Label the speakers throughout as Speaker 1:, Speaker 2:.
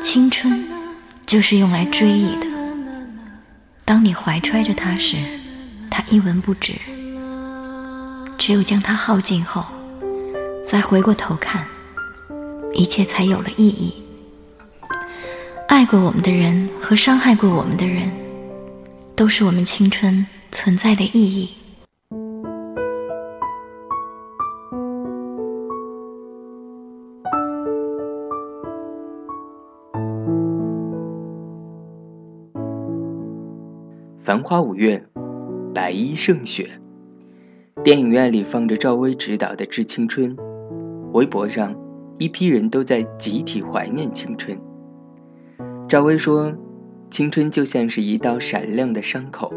Speaker 1: 青春就是用来追忆的。当你怀揣着它时，它一文不值；只有将它耗尽后，再回过头看，一切才有了意义。爱过我们的人和伤害过我们的人，都是我们青春存在的意义。
Speaker 2: 花五月，白衣胜雪。电影院里放着赵薇执导的《致青春》，微博上一批人都在集体怀念青春。赵薇说：“青春就像是一道闪亮的伤口。”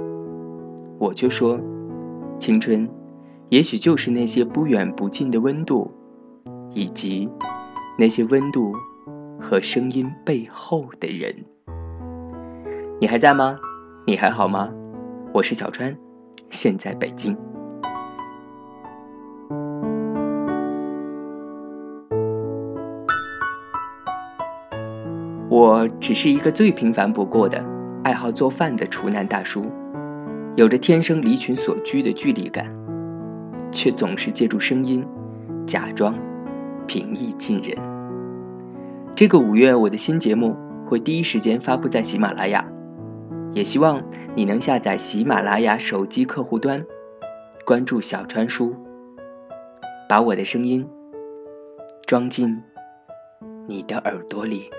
Speaker 2: 我却说：“青春，也许就是那些不远不近的温度，以及那些温度和声音背后的人。”你还在吗？你还好吗？我是小川，现在北京。我只是一个最平凡不过的爱好做饭的厨男大叔，有着天生离群所居的距离感，却总是借助声音假装平易近人。这个五月，我的新节目会第一时间发布在喜马拉雅。也希望你能下载喜马拉雅手机客户端，关注小川叔，把我的声音装进你的耳朵里。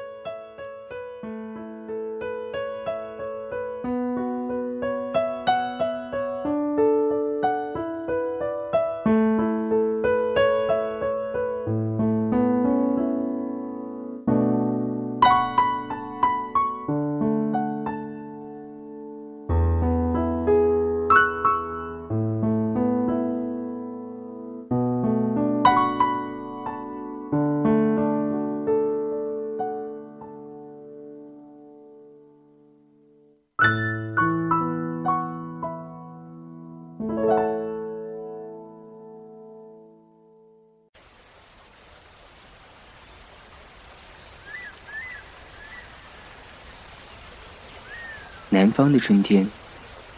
Speaker 2: 南方的春天，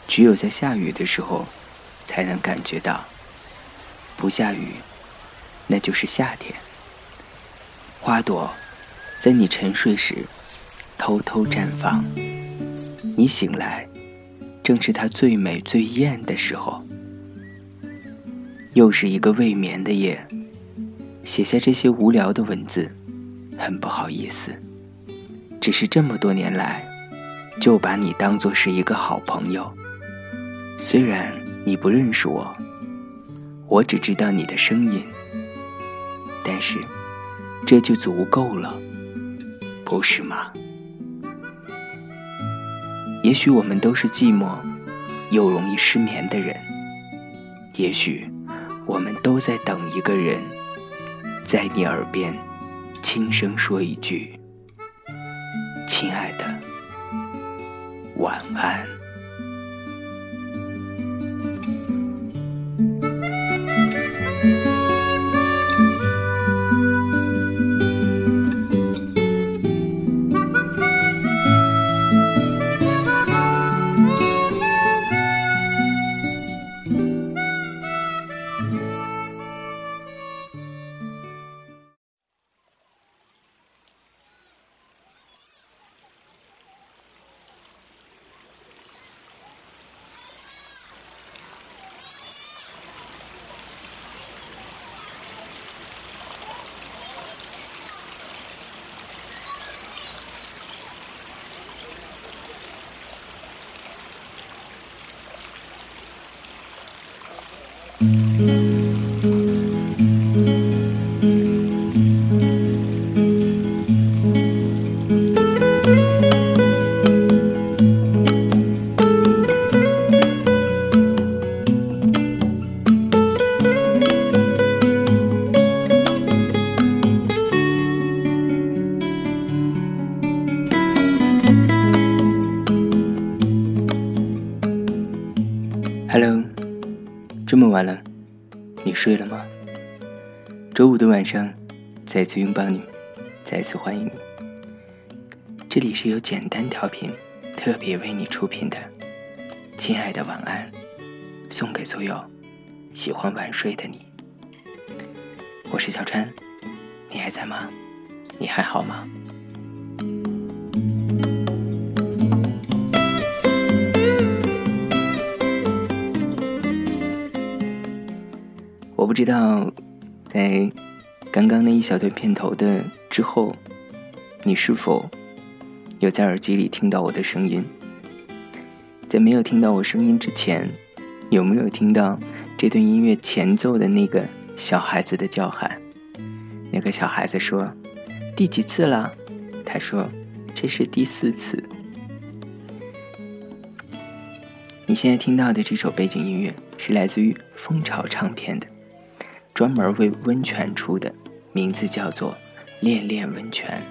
Speaker 2: 只有在下雨的时候，才能感觉到。不下雨，那就是夏天。花朵在你沉睡时偷偷绽放，你醒来，正是它最美最艳的时候。又是一个未眠的夜，写下这些无聊的文字，很不好意思。只是这么多年来。就把你当作是一个好朋友，虽然你不认识我，我只知道你的声音，但是这就足够了，不是吗？也许我们都是寂寞又容易失眠的人，也许我们都在等一个人，在你耳边轻声说一句：“亲爱的。”晚安。再次拥抱你，再次欢迎你。这里是由简单调频特别为你出品的，亲爱的晚安，送给所有喜欢晚睡的你。我是小川，你还在吗？你还好吗？我不知道，在刚刚那一小段片头的之后，你是否？有在耳机里听到我的声音，在没有听到我声音之前，有没有听到这段音乐前奏的那个小孩子的叫喊？那个小孩子说：“第几次了？”他说：“这是第四次。”你现在听到的这首背景音乐是来自于蜂巢唱片的，专门为温泉出的，名字叫做《恋恋温泉》。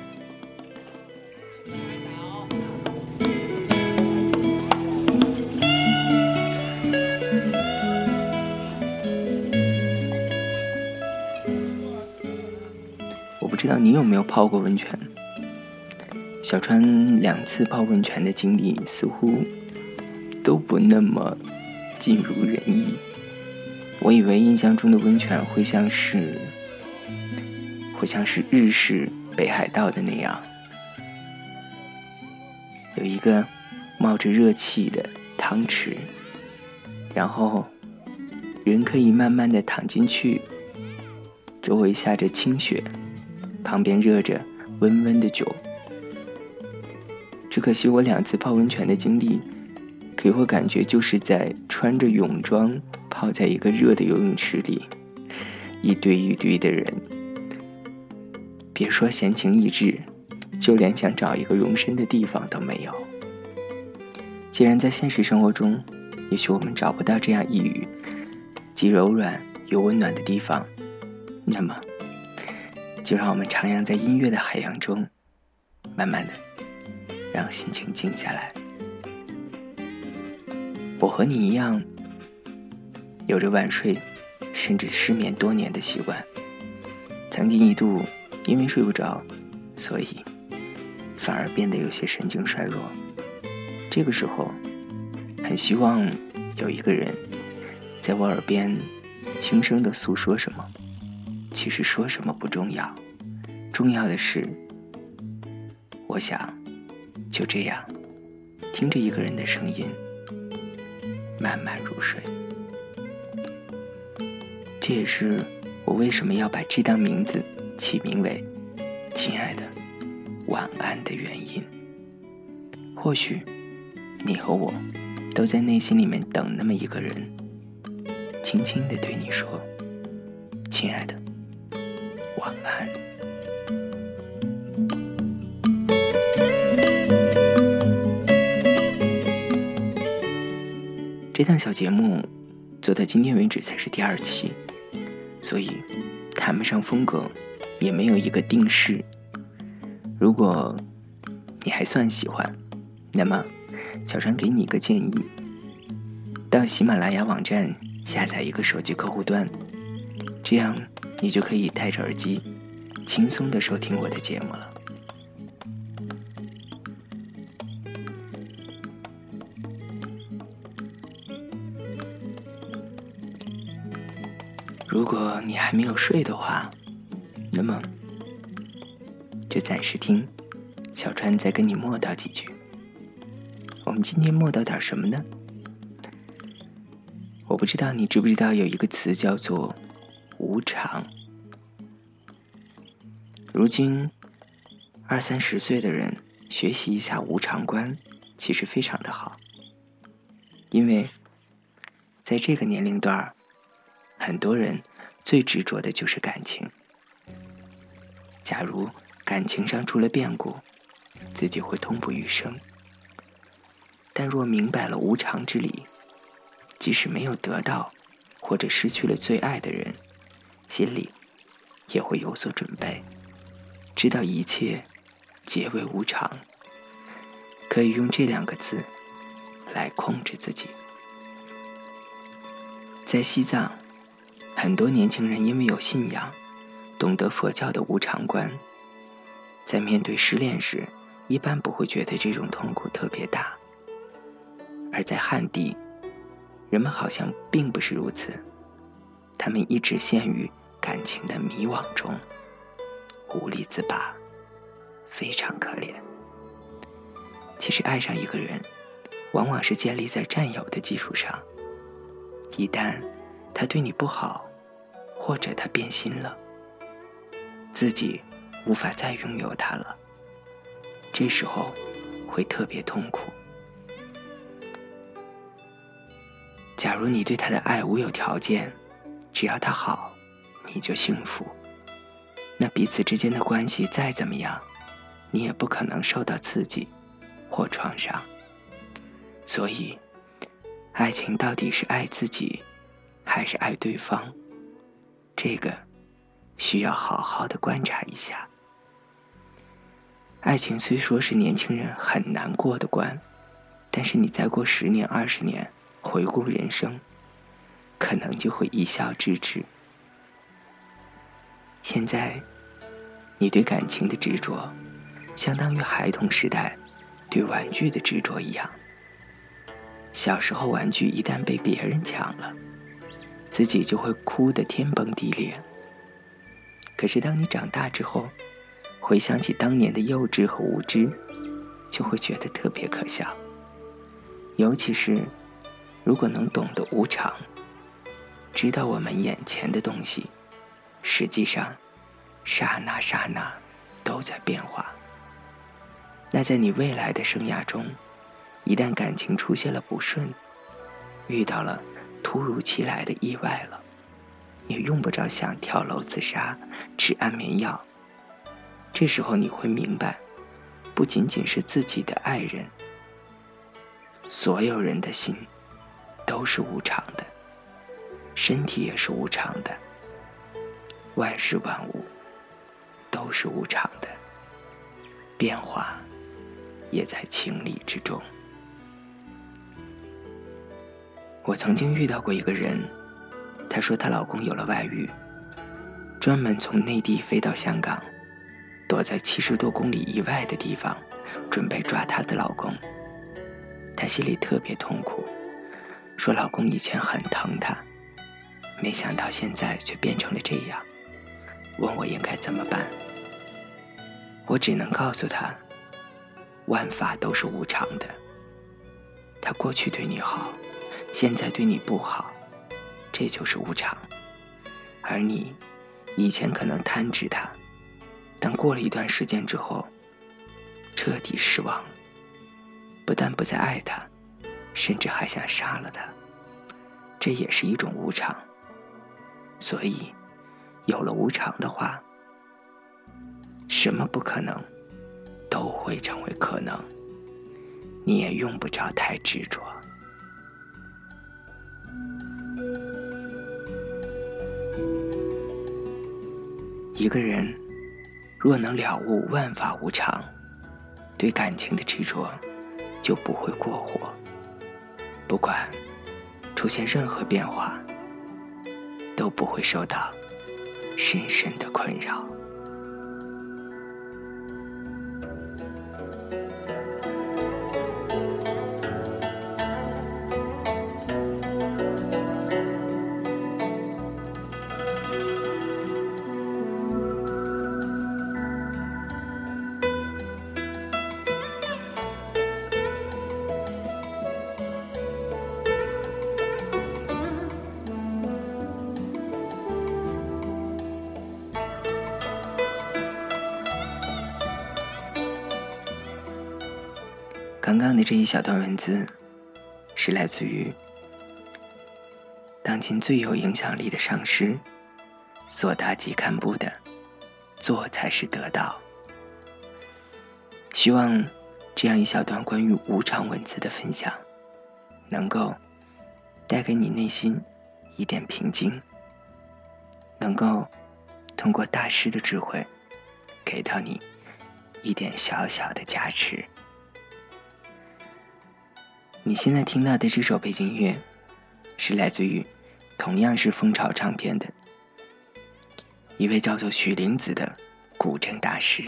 Speaker 2: 我不知道你有没有泡过温泉？小川两次泡温泉的经历似乎都不那么尽如人意。我以为印象中的温泉会像是会像是日式北海道的那样，有一个冒着热气的汤池，然后人可以慢慢的躺进去，周围下着清雪。旁边热着温温的酒，只可惜我两次泡温泉的经历，给我感觉就是在穿着泳装泡在一个热的游泳池里，一堆一堆的人，别说闲情逸致，就连想找一个容身的地方都没有。既然在现实生活中，也许我们找不到这样一隅既柔软又温暖的地方，那么。就让我们徜徉在音乐的海洋中，慢慢的让心情静下来。我和你一样，有着晚睡甚至失眠多年的习惯。曾经一度因为睡不着，所以反而变得有些神经衰弱。这个时候，很希望有一个人在我耳边轻声的诉说什么。其实说什么不重要，重要的是，我想就这样听着一个人的声音，慢慢入睡。这也是我为什么要把这档名字起名为“亲爱的，晚安”的原因。或许你和我都在内心里面等那么一个人，轻轻的对你说：“亲爱的。”晚安。这档小节目做到今天为止才是第二期，所以谈不上风格，也没有一个定式。如果你还算喜欢，那么小川给你一个建议：到喜马拉雅网站下载一个手机客户端，这样。你就可以戴着耳机，轻松的收听我的节目了。如果你还没有睡的话，那么就暂时听小川再跟你磨叨几句。我们今天磨叨点什么呢？我不知道你知不知道有一个词叫做。无常。如今二三十岁的人学习一下无常观，其实非常的好。因为在这个年龄段，很多人最执着的就是感情。假如感情上出了变故，自己会痛不欲生。但若明白了无常之理，即使没有得到或者失去了最爱的人，心里也会有所准备，知道一切皆为无常，可以用这两个字来控制自己。在西藏，很多年轻人因为有信仰，懂得佛教的无常观，在面对失恋时，一般不会觉得这种痛苦特别大。而在汉地，人们好像并不是如此，他们一直陷于感情的迷惘中，无力自拔，非常可怜。其实，爱上一个人，往往是建立在占有的基础上。一旦他对你不好，或者他变心了，自己无法再拥有他了，这时候会特别痛苦。假如你对他的爱无有条件，只要他好，你就幸福。那彼此之间的关系再怎么样，你也不可能受到刺激或创伤。所以，爱情到底是爱自己，还是爱对方？这个需要好好的观察一下。爱情虽说是年轻人很难过的关，但是你再过十年、二十年。回顾人生，可能就会一笑置之。现在，你对感情的执着，相当于孩童时代对玩具的执着一样。小时候，玩具一旦被别人抢了，自己就会哭得天崩地裂。可是，当你长大之后，回想起当年的幼稚和无知，就会觉得特别可笑。尤其是。如果能懂得无常，知道我们眼前的东西，实际上，刹那刹那都在变化。那在你未来的生涯中，一旦感情出现了不顺，遇到了突如其来的意外了，也用不着想跳楼自杀、吃安眠药。这时候你会明白，不仅仅是自己的爱人，所有人的心。都是无常的，身体也是无常的，万事万物都是无常的，变化也在情理之中。我曾经遇到过一个人，她说她老公有了外遇，专门从内地飞到香港，躲在七十多公里以外的地方，准备抓她的老公。她心里特别痛苦。说老公以前很疼她，没想到现在却变成了这样，问我应该怎么办。我只能告诉她，万法都是无常的。他过去对你好，现在对你不好，这就是无常。而你以前可能贪执他，但过了一段时间之后，彻底失望，不但不再爱他。甚至还想杀了他，这也是一种无常。所以，有了无常的话，什么不可能，都会成为可能。你也用不着太执着。一个人若能了悟万法无常，对感情的执着就不会过火。不管出现任何变化，都不会受到深深的困扰。刚刚的这一小段文字，是来自于当今最有影响力的上师索达吉堪布的“做才是得到”。希望这样一小段关于无常文字的分享，能够带给你内心一点平静，能够通过大师的智慧，给到你一点小小的加持。你现在听到的这首背景音乐，是来自于同样是蜂巢唱片的一位叫做许玲子的古筝大师，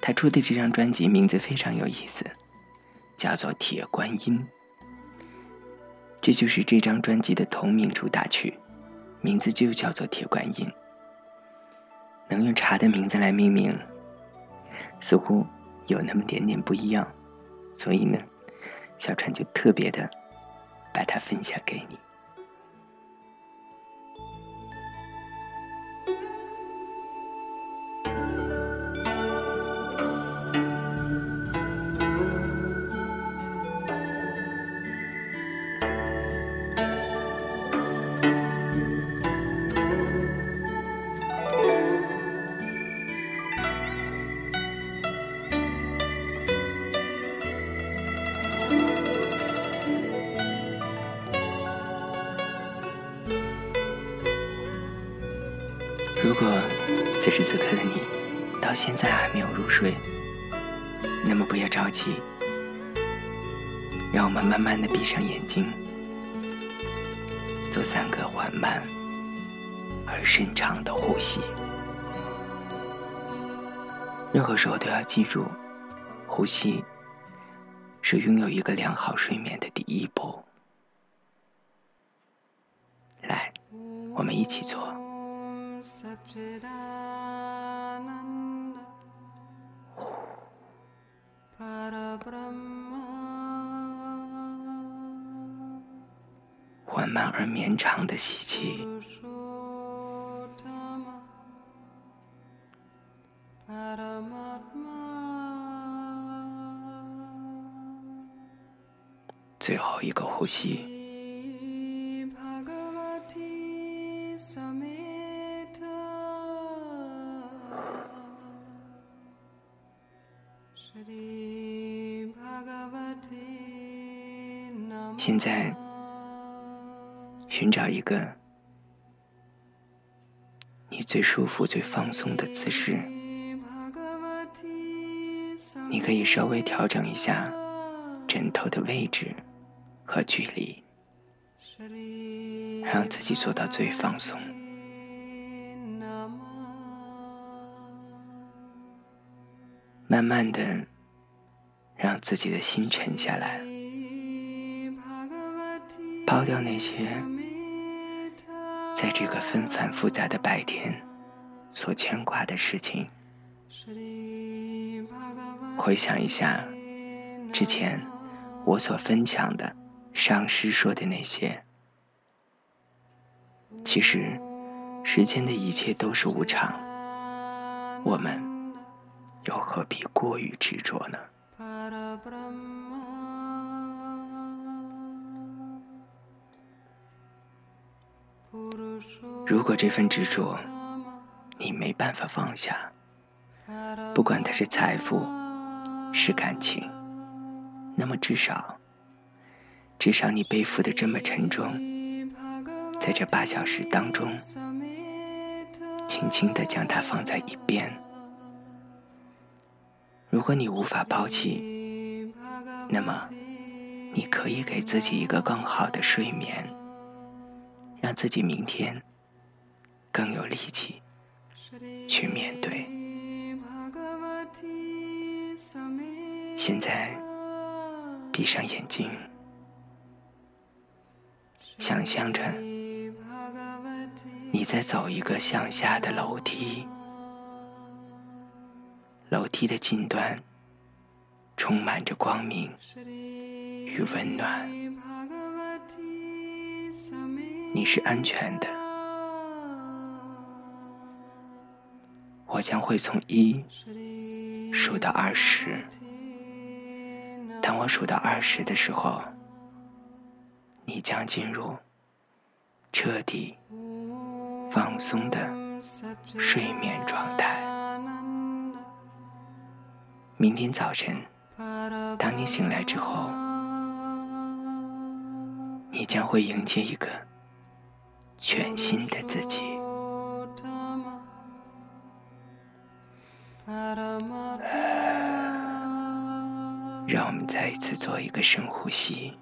Speaker 2: 他出的这张专辑名字非常有意思，叫做《铁观音》。这就是这张专辑的同名主打曲，名字就叫做《铁观音》。能用茶的名字来命名，似乎有那么点点不一样，所以呢，小川就特别的把它分享给你。时此刻的你到现在还没有入睡，那么不要着急，让我们慢慢的闭上眼睛，做三个缓慢而深长的呼吸。任何时候都要记住，呼吸是拥有一个良好睡眠的第一步。来，我们一起做。缓慢而绵长的吸气，最后一个呼吸。现在，寻找一个你最舒服、最放松的姿势。你可以稍微调整一下枕头的位置和距离，让自己做到最放松。慢慢的，让自己的心沉下来，抛掉那些在这个纷繁复杂的白天所牵挂的事情。回想一下之前我所分享的上师说的那些，其实世间的一切都是无常，我们。又何必过于执着呢？如果这份执着你没办法放下，不管它是财富、是感情，那么至少，至少你背负的这么沉重，在这八小时当中，轻轻的将它放在一边。如果你无法抛弃，那么你可以给自己一个更好的睡眠，让自己明天更有力气去面对。现在闭上眼睛，想象着你在走一个向下的楼梯。楼梯的近端充满着光明与温暖，你是安全的。我将会从一数到二十，当我数到二十的时候，你将进入彻底放松的睡眠状态。明天早晨，当你醒来之后，你将会迎接一个全新的自己。让我们再一次做一个深呼吸。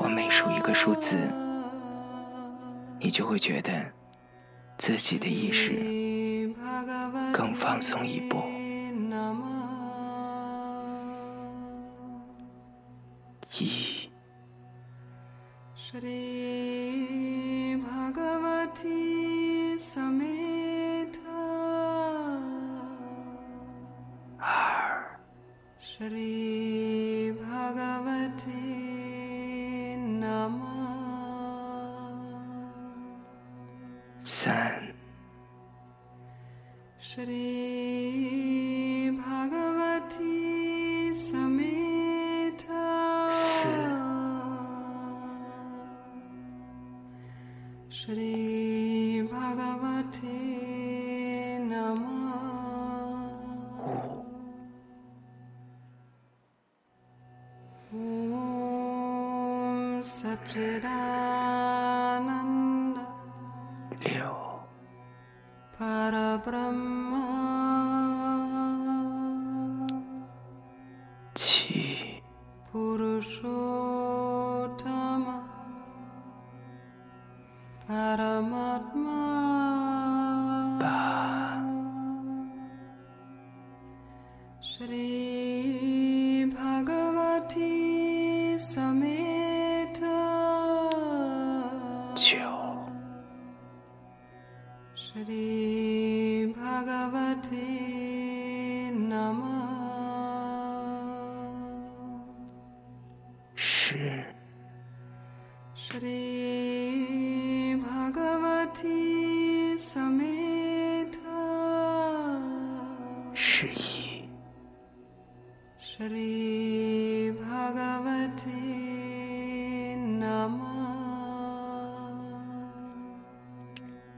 Speaker 2: 我每数一个数字你就会觉得自己的意识更放松一步。की। श्री भगवती समेत। Shri Satchidananda Leo Parabrahma 是十一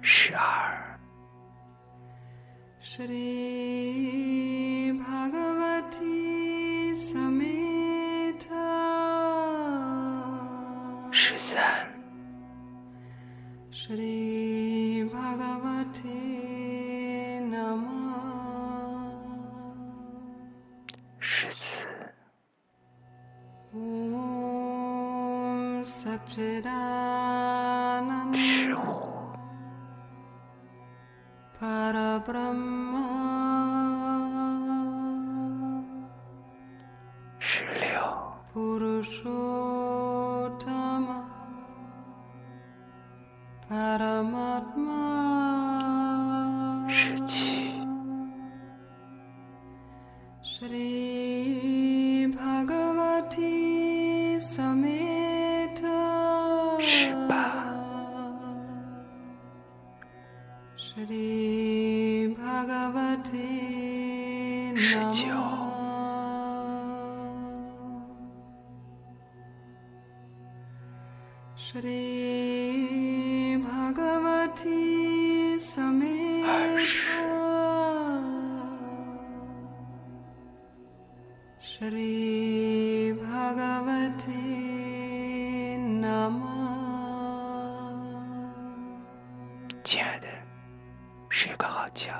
Speaker 2: 十二。Shri Bhagavate Namah. Yes. Om Satchidananda Parabrahma 亲爱的睡个好觉。